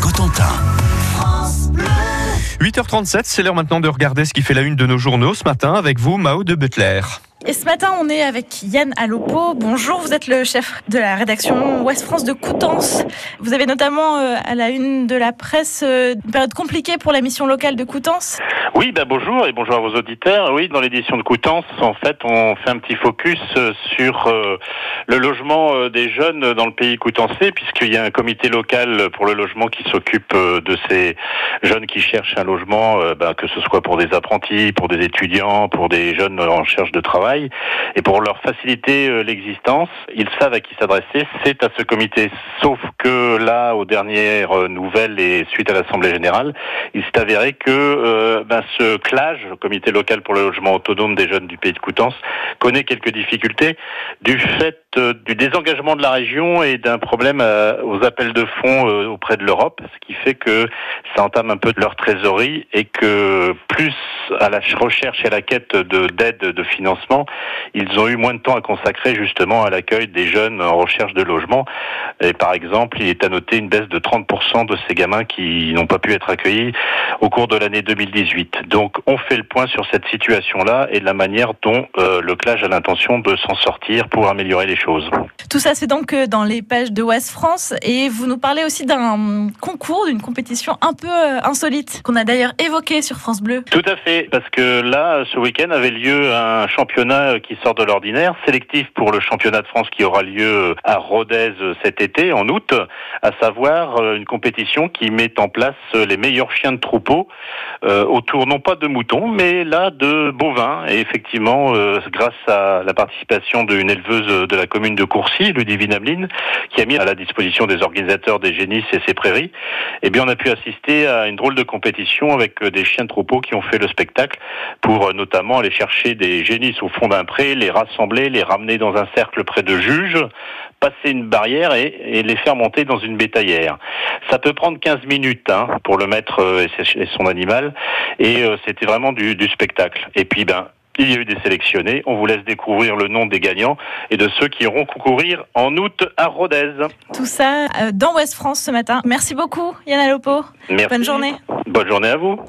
Cotentin. 8h37, c'est l'heure maintenant de regarder ce qui fait la une de nos journaux ce matin avec vous, Mao de Butler. Et ce matin, on est avec Yann Alopo. Bonjour, vous êtes le chef de la rédaction Ouest France de Coutances. Vous avez notamment euh, à la une de la presse euh, une période compliquée pour la mission locale de Coutances. Oui, ben bonjour et bonjour à vos auditeurs. Oui, dans l'édition de Coutances, en fait, on fait un petit focus euh, sur le logement des jeunes dans le pays coutancé, puisqu'il y a un comité local pour le logement qui s'occupe de ces jeunes qui cherchent un logement, ben, que ce soit pour des apprentis, pour des étudiants, pour des jeunes en recherche de travail et pour leur faciliter euh, l'existence, ils savent à qui s'adresser, c'est à ce comité. Sauf que là, aux dernières euh, nouvelles et suite à l'Assemblée générale, il s'est avéré que euh, ben, ce CLAGE, le comité local pour le logement autonome des jeunes du pays de Coutances, connaît quelques difficultés du fait du désengagement de la région et d'un problème aux appels de fonds auprès de l'Europe, ce qui fait que ça entame un peu de leur trésorerie et que plus à la recherche et à la quête de d'aide de financement, ils ont eu moins de temps à consacrer justement à l'accueil des jeunes en recherche de logement. Et par exemple, il est à noter une baisse de 30% de ces gamins qui n'ont pas pu être accueillis au cours de l'année 2018. Donc on fait le point sur cette situation-là et de la manière dont euh, le CLAGE a l'intention de s'en sortir pour améliorer les choses. Tout ça, c'est donc euh, dans les pages de Ouest France et vous nous parlez aussi d'un concours, d'une compétition un peu euh, insolite qu'on a d'ailleurs évoqué sur France Bleu. Tout à fait parce que là, ce week-end avait lieu un championnat qui sort de l'ordinaire, sélectif pour le championnat de France qui aura lieu à Rodez cet été, en août, à savoir euh, une compétition qui met en place les meilleurs chiens de troupeau euh, autour non pas de moutons, mais là de bovins. Et effectivement, euh, grâce à la participation d'une éleveuse de la commune de Courcy, Ludivine Ameline, qui a mis à la disposition des organisateurs des génisses et ses prairies, eh bien, on a pu assister à une drôle de compétition avec des chiens de troupeau qui ont fait le spectacle pour notamment aller chercher des génisses au fond d'un pré, les rassembler, les ramener dans un cercle près de juges, passer une barrière et, les faire monter dans une bétaillère. Ça peut prendre 15 minutes hein, pour le maître euh, et son animal et euh, c'était vraiment du, du spectacle. Et puis ben il y a eu des sélectionnés. On vous laisse découvrir le nom des gagnants et de ceux qui iront concourir en août à Rodez. Tout ça dans Ouest France ce matin. Merci beaucoup, Yann Alopo. Bonne journée. Bonne journée à vous.